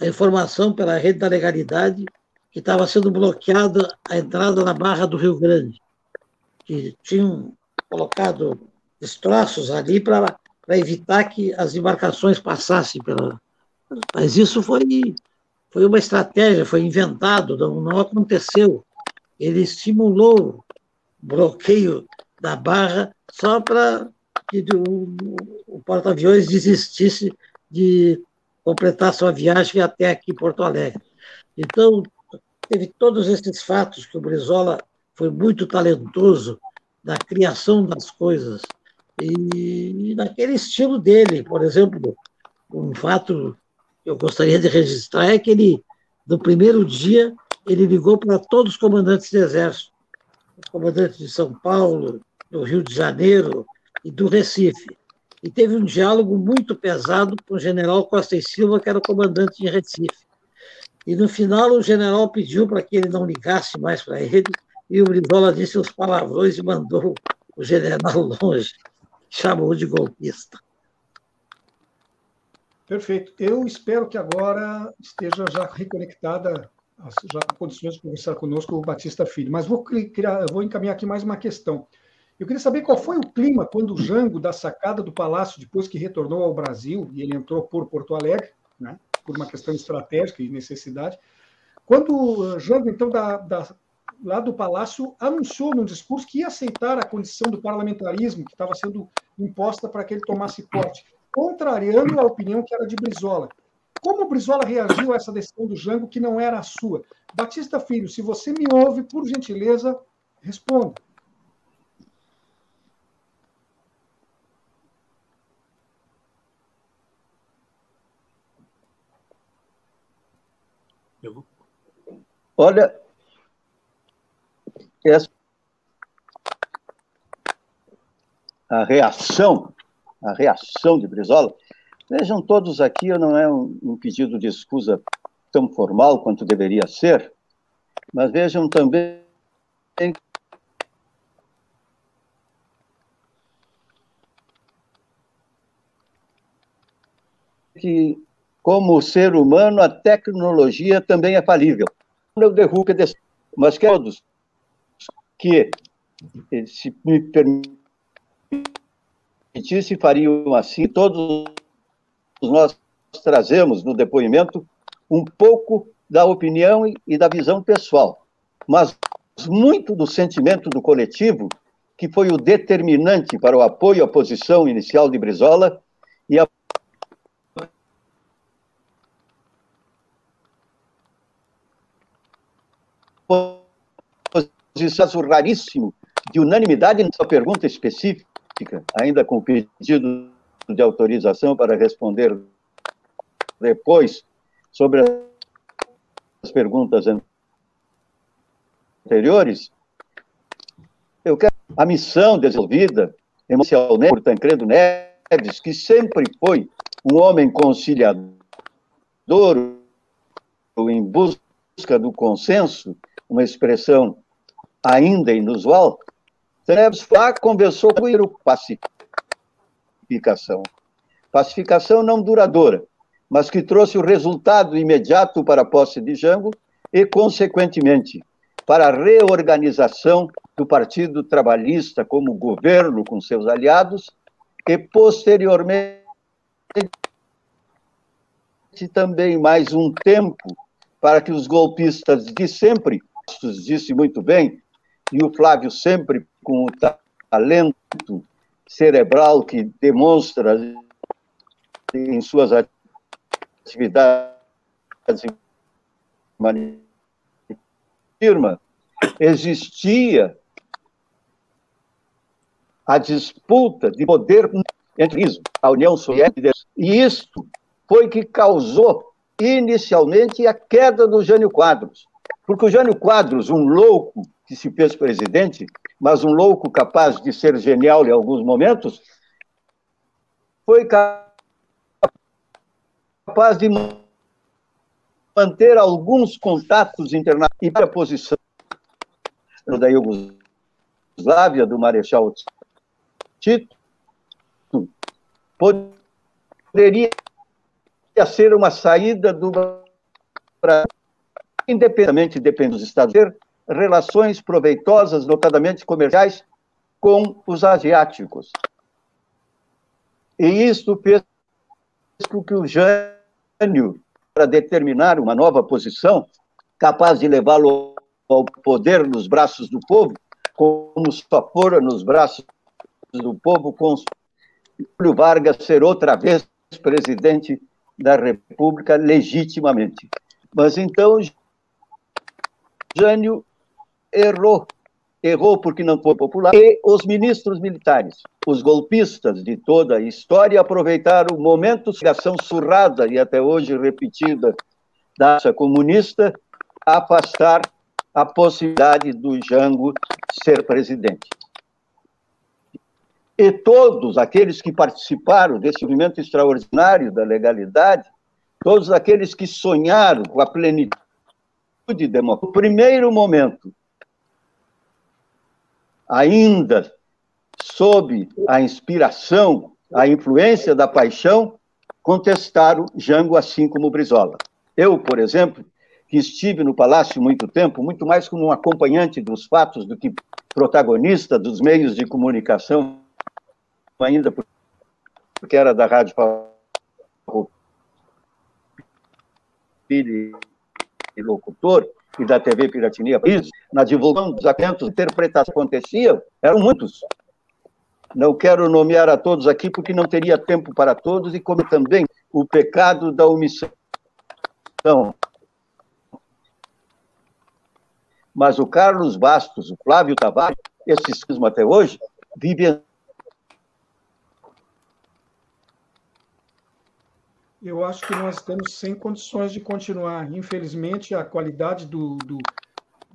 a informação pela rede da legalidade que estava sendo bloqueada a entrada na Barra do Rio Grande, que tinham colocado destroços ali para evitar que as embarcações passassem pela. Mas isso foi, foi uma estratégia, foi inventado, não, não aconteceu. Ele estimulou o bloqueio da Barra só para que o, o porta-aviões desistisse de completar sua viagem até aqui Porto Alegre. Então, teve todos esses fatos que o Brizola foi muito talentoso na criação das coisas e, naquele estilo dele. Por exemplo, um fato que eu gostaria de registrar é que ele, no primeiro dia, ele ligou para todos os comandantes do Exército, os comandantes de São Paulo, do Rio de Janeiro e do Recife e teve um diálogo muito pesado com o general Costa e Silva, que era o comandante em Recife. E no final o general pediu para que ele não ligasse mais para ele, e o Brizola disse os palavrões e mandou o general longe, chamou de golpista. Perfeito. Eu espero que agora esteja já reconectada, já com condições de conversar conosco o Batista Filho. Mas vou, criar, vou encaminhar aqui mais uma questão. Eu queria saber qual foi o clima quando o Jango, da sacada do palácio, depois que retornou ao Brasil, e ele entrou por Porto Alegre, né, por uma questão estratégica e necessidade, quando o Jango, então, da, da, lá do palácio, anunciou num discurso que ia aceitar a condição do parlamentarismo que estava sendo imposta para que ele tomasse posse, contrariando a opinião que era de Brizola. Como o Brizola reagiu a essa decisão do Jango que não era a sua? Batista Filho, se você me ouve, por gentileza, responda. Olha, essa, a reação, a reação de Brizola, vejam todos aqui, não é um, um pedido de escusa tão formal quanto deveria ser, mas vejam também que, como ser humano, a tecnologia também é falível eu derrubo mas que todos que, se me permitisse, fariam assim, todos nós trazemos no depoimento um pouco da opinião e da visão pessoal, mas muito do sentimento do coletivo, que foi o determinante para o apoio à posição inicial de Brizola e a caso raríssimo de unanimidade nessa pergunta específica, ainda com o pedido de autorização para responder depois sobre as perguntas anteriores, eu quero a missão desenvolvida emocionalmente por Tancredo Neves, que sempre foi um homem conciliador, em busca do consenso, uma expressão ainda inusual, Neves Flá conversou com o pacificação. Pacificação não duradoura, mas que trouxe o resultado imediato para a posse de Jango e, consequentemente, para a reorganização do Partido Trabalhista como governo com seus aliados e, posteriormente, também mais um tempo para que os golpistas de sempre disse muito bem, e o Flávio sempre com o talento cerebral que demonstra em suas atividades firma, existia a disputa de poder entre a União Soviética e isto foi que causou inicialmente a queda do Jânio Quadros. Porque o Jânio Quadros, um louco que se fez presidente, mas um louco capaz de ser genial em alguns momentos, foi capaz de manter alguns contatos internacionais e a posição da Iugoslávia, do Marechal Tito, poderia ser uma saída do Brasil, independente depende dos Estados Unidos, relações proveitosas, notadamente comerciais, com os asiáticos. E isso fez com que o Jânio, para determinar uma nova posição, capaz de levá-lo ao poder nos braços do povo, como só fora nos braços do povo, com Júlio Vargas ser outra vez presidente da República legitimamente. Mas então Jânio errou. Errou porque não foi popular. E os ministros militares, os golpistas de toda a história, aproveitaram o momento de ação surrada e até hoje repetida da comunista, afastar a possibilidade do Jango ser presidente. E todos aqueles que participaram desse movimento extraordinário da legalidade, todos aqueles que sonharam com a plenitude democrática, no primeiro momento, ainda sob a inspiração, a influência da paixão, contestaram Jango assim como Brizola. Eu, por exemplo, que estive no palácio muito tempo, muito mais como um acompanhante dos fatos do que protagonista dos meios de comunicação, ainda porque era da Rádio Filho e locutor, e da TV Piratinia, na divulgação dos atentos, interpretações que aconteciam, eram muitos. Não quero nomear a todos aqui, porque não teria tempo para todos, e como também o pecado da omissão mas o Carlos Bastos, o Flávio Tavares, esses mesmo até hoje, vivem. Eu acho que nós estamos sem condições de continuar. Infelizmente, a qualidade do, do,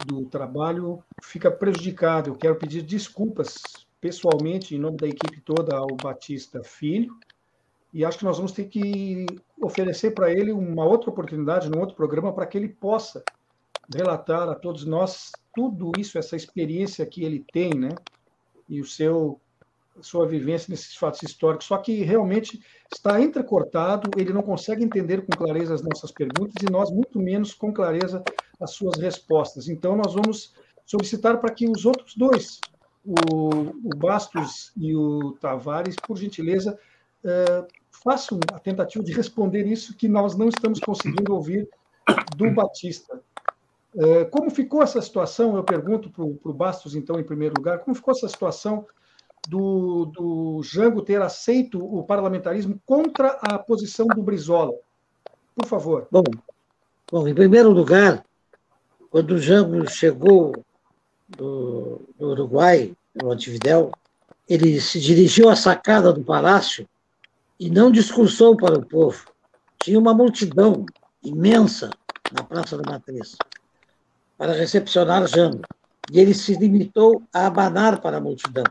do trabalho fica prejudicada. Eu quero pedir desculpas pessoalmente, em nome da equipe toda, ao Batista Filho, e acho que nós vamos ter que oferecer para ele uma outra oportunidade, num outro programa, para que ele possa relatar a todos nós tudo isso, essa experiência que ele tem, né? E o seu sua vivência nesses fatos históricos, só que realmente está entrecortado, ele não consegue entender com clareza as nossas perguntas e nós muito menos com clareza as suas respostas. Então nós vamos solicitar para que os outros dois, o, o Bastos e o Tavares, por gentileza, eh, façam a tentativa de responder isso que nós não estamos conseguindo ouvir do Batista. É, como ficou essa situação? Eu pergunto para o Bastos, então, em primeiro lugar, como ficou essa situação do, do Jango ter aceito o parlamentarismo contra a posição do Brizola? Por favor. Bom, bom em primeiro lugar, quando o Jango chegou do, do Uruguai, no Montevidéu, ele se dirigiu à sacada do palácio e não discursou para o povo. Tinha uma multidão imensa na Praça da Matriz para recepcionar Jango, e ele se limitou a abanar para a multidão.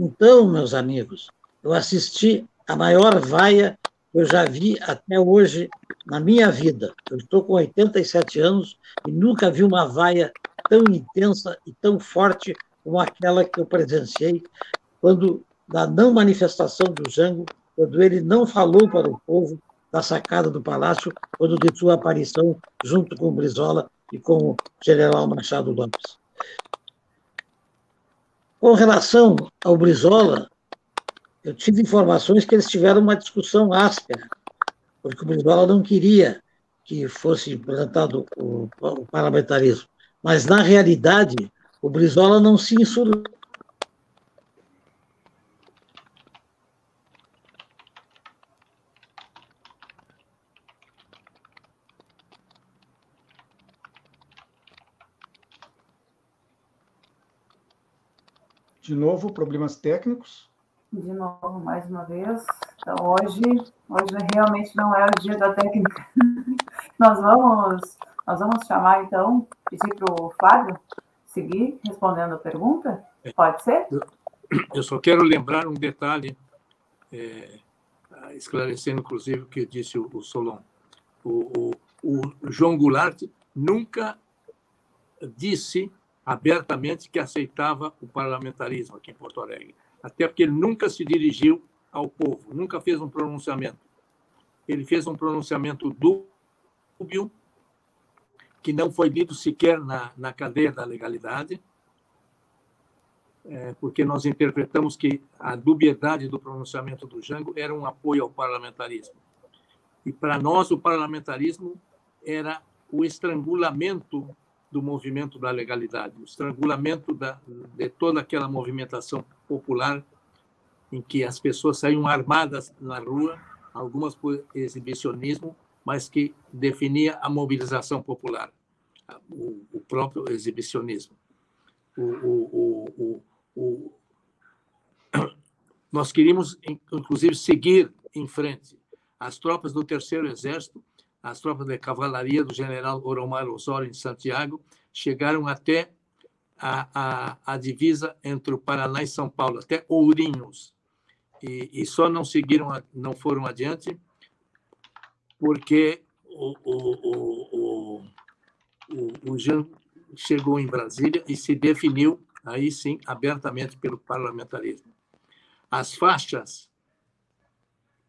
Então, meus amigos, eu assisti a maior vaia que eu já vi até hoje na minha vida. Eu estou com 87 anos e nunca vi uma vaia tão intensa e tão forte como aquela que eu presenciei quando, na não manifestação do Jango, quando ele não falou para o povo da sacada do palácio, quando de sua aparição junto com Brizola e com o general Machado Lopes. Com relação ao Brizola, eu tive informações que eles tiveram uma discussão áspera, porque o Brizola não queria que fosse implantado o, o parlamentarismo. Mas, na realidade, o Brizola não se insurgiu De novo, problemas técnicos. De novo, mais uma vez. Então, hoje, hoje realmente não é o dia da técnica. nós vamos, nós vamos chamar, então, pedir para o Flávio seguir respondendo a pergunta? Pode ser? Eu só quero lembrar um detalhe, é, esclarecendo, inclusive, o que disse o, o Solon. O, o, o João Goulart nunca disse abertamente que aceitava o parlamentarismo aqui em Porto Alegre, até porque ele nunca se dirigiu ao povo, nunca fez um pronunciamento. ele fez um pronunciamento dúbio, que não foi lido sequer na, na cadeia da legalidade, é, porque nós interpretamos que a dubiedade do pronunciamento do Jango era um apoio ao parlamentarismo. E para nós, o parlamentarismo era o estrangulamento do movimento da legalidade, o estrangulamento da, de toda aquela movimentação popular em que as pessoas saíam armadas na rua, algumas por exibicionismo, mas que definia a mobilização popular, o, o próprio exibicionismo. O, o, nós queríamos, inclusive, seguir em frente. As tropas do Terceiro Exército, as tropas de cavalaria do general Oromar Osório em Santiago, chegaram até a, a, a divisa entre o Paraná e São Paulo, até Ourinhos e, e só não seguiram, não foram adiante, porque o, o, o, o, Jean chegou em Brasília e se definiu, aí sim, abertamente pelo parlamentarismo. As faixas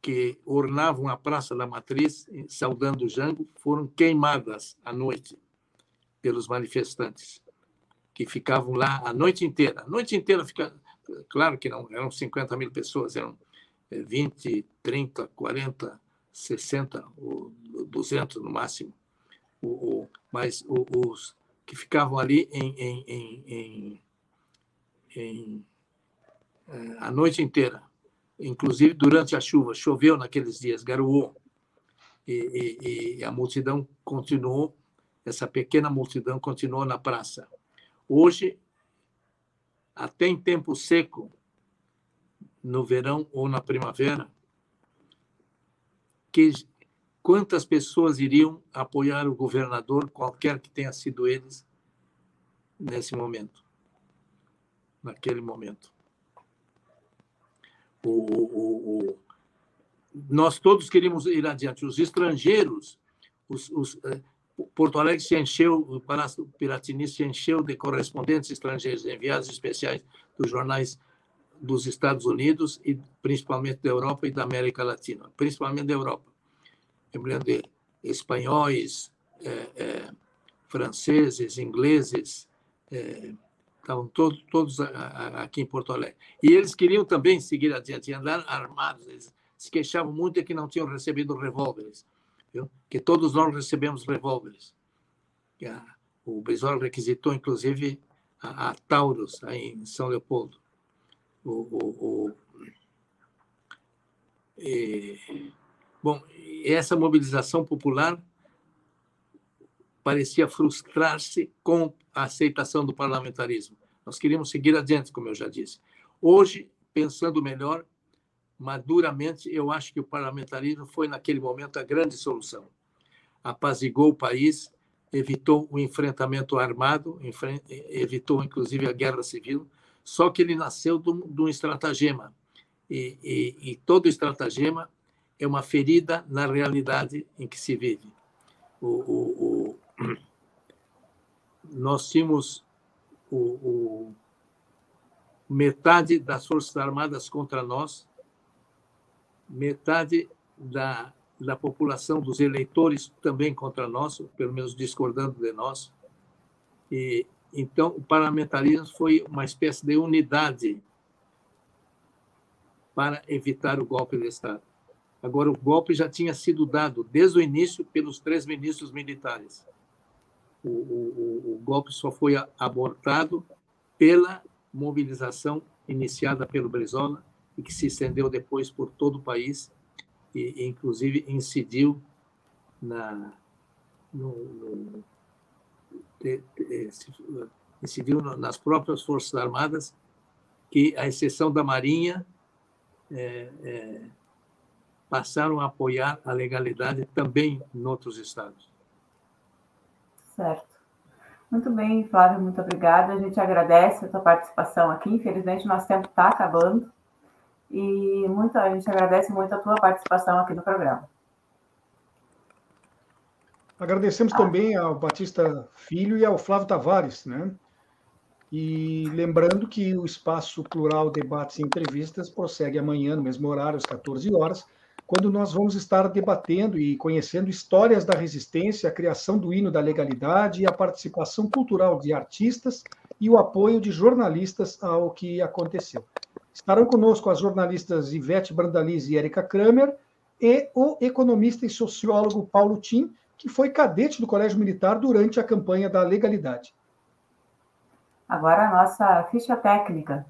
que ornavam a Praça da Matriz, saudando Jango, foram queimadas à noite pelos manifestantes, que ficavam lá a noite inteira. A noite inteira fica, claro que não eram 50 mil pessoas, eram 20, 30, 40, 60, ou 200 no máximo. O, mas os que ficavam ali em, em, em, em, é, a noite inteira, inclusive durante a chuva, choveu naqueles dias, garoou, e, e, e a multidão continuou, essa pequena multidão continuou na praça. Hoje até em tempo seco, no verão ou na primavera, que quantas pessoas iriam apoiar o governador, qualquer que tenha sido eles, nesse momento, naquele momento. O, o, o, nós todos queríamos ir adiante. Os estrangeiros, os, os, eh, Porto Alegre se encheu, o Palácio Piratini se encheu de correspondentes estrangeiros, enviados especiais dos jornais dos Estados Unidos e principalmente da Europa e da América Latina, principalmente da Europa. Lembro de espanhóis, é, é, franceses, ingleses, estavam todos, todos aqui em Porto Alegre. E eles queriam também seguir adiante, andar armados. Eles se queixavam muito de que não tinham recebido revólveres viu? que todos nós recebemos revólveres. O Brizola requisitou, inclusive, a, a Taurus, aí em São Leopoldo. O, o, o e, bom, essa mobilização popular parecia frustrar-se com a aceitação do parlamentarismo. Nós queríamos seguir adiante, como eu já disse. Hoje, pensando melhor, maduramente, eu acho que o parlamentarismo foi, naquele momento, a grande solução. Apazigou o país, evitou o enfrentamento armado, evitou, inclusive, a guerra civil, só que ele nasceu de um, estratagema. E, e, e todo estratagema é uma ferida na realidade em que se vive. O, o, o nós tínhamos o, metade das Forças Armadas contra nós, metade da, da população, dos eleitores, também contra nós, pelo menos discordando de nós. E, então, o parlamentarismo foi uma espécie de unidade para evitar o golpe de Estado. Agora, o golpe já tinha sido dado desde o início pelos três ministros militares. O, o, o golpe só foi abortado pela mobilização iniciada pelo Brizola e que se estendeu depois por todo o país e, inclusive, incidiu na no, no, de, de, incidiu nas próprias forças armadas que, à exceção da Marinha, é, é, passaram a apoiar a legalidade também em outros estados. Certo. Muito bem, Flávio, muito obrigada. A gente agradece a tua participação aqui. Infelizmente, nosso tempo está acabando. E muito, a gente agradece muito a tua participação aqui no programa. Agradecemos ah. também ao Batista Filho e ao Flávio Tavares, né? E lembrando que o espaço plural debates e entrevistas prossegue amanhã, no mesmo horário, às 14 horas, quando nós vamos estar debatendo e conhecendo histórias da resistência, a criação do hino da legalidade e a participação cultural de artistas e o apoio de jornalistas ao que aconteceu. Estarão conosco as jornalistas Ivete Brandalize e Erika Kramer e o economista e sociólogo Paulo Tim, que foi cadete do Colégio Militar durante a campanha da legalidade. Agora a nossa ficha técnica,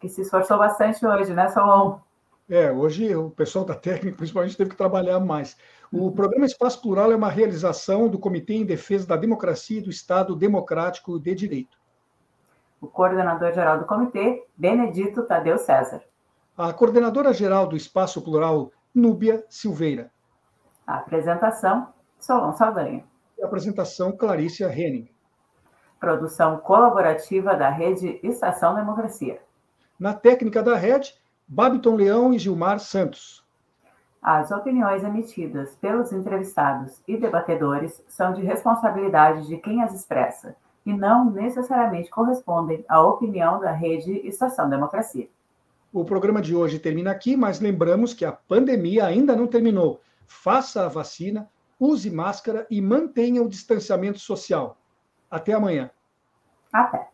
que se esforçou bastante hoje, né, Solon? É, hoje o pessoal da técnica, principalmente, teve que trabalhar mais. O programa Espaço Plural é uma realização do Comitê em Defesa da Democracia e do Estado Democrático de Direito. O coordenador-geral do comitê, Benedito Tadeu César. A coordenadora-geral do Espaço Plural, Núbia Silveira. A apresentação, Solon Saldanha. E a apresentação, Clarícia Henning. Produção colaborativa da Rede Estação Democracia. Na técnica da rede, Babiton Leão e Gilmar Santos. As opiniões emitidas pelos entrevistados e debatedores são de responsabilidade de quem as expressa e não necessariamente correspondem à opinião da Rede Estação Democracia. O programa de hoje termina aqui, mas lembramos que a pandemia ainda não terminou. Faça a vacina, use máscara e mantenha o distanciamento social. Até amanhã. Até.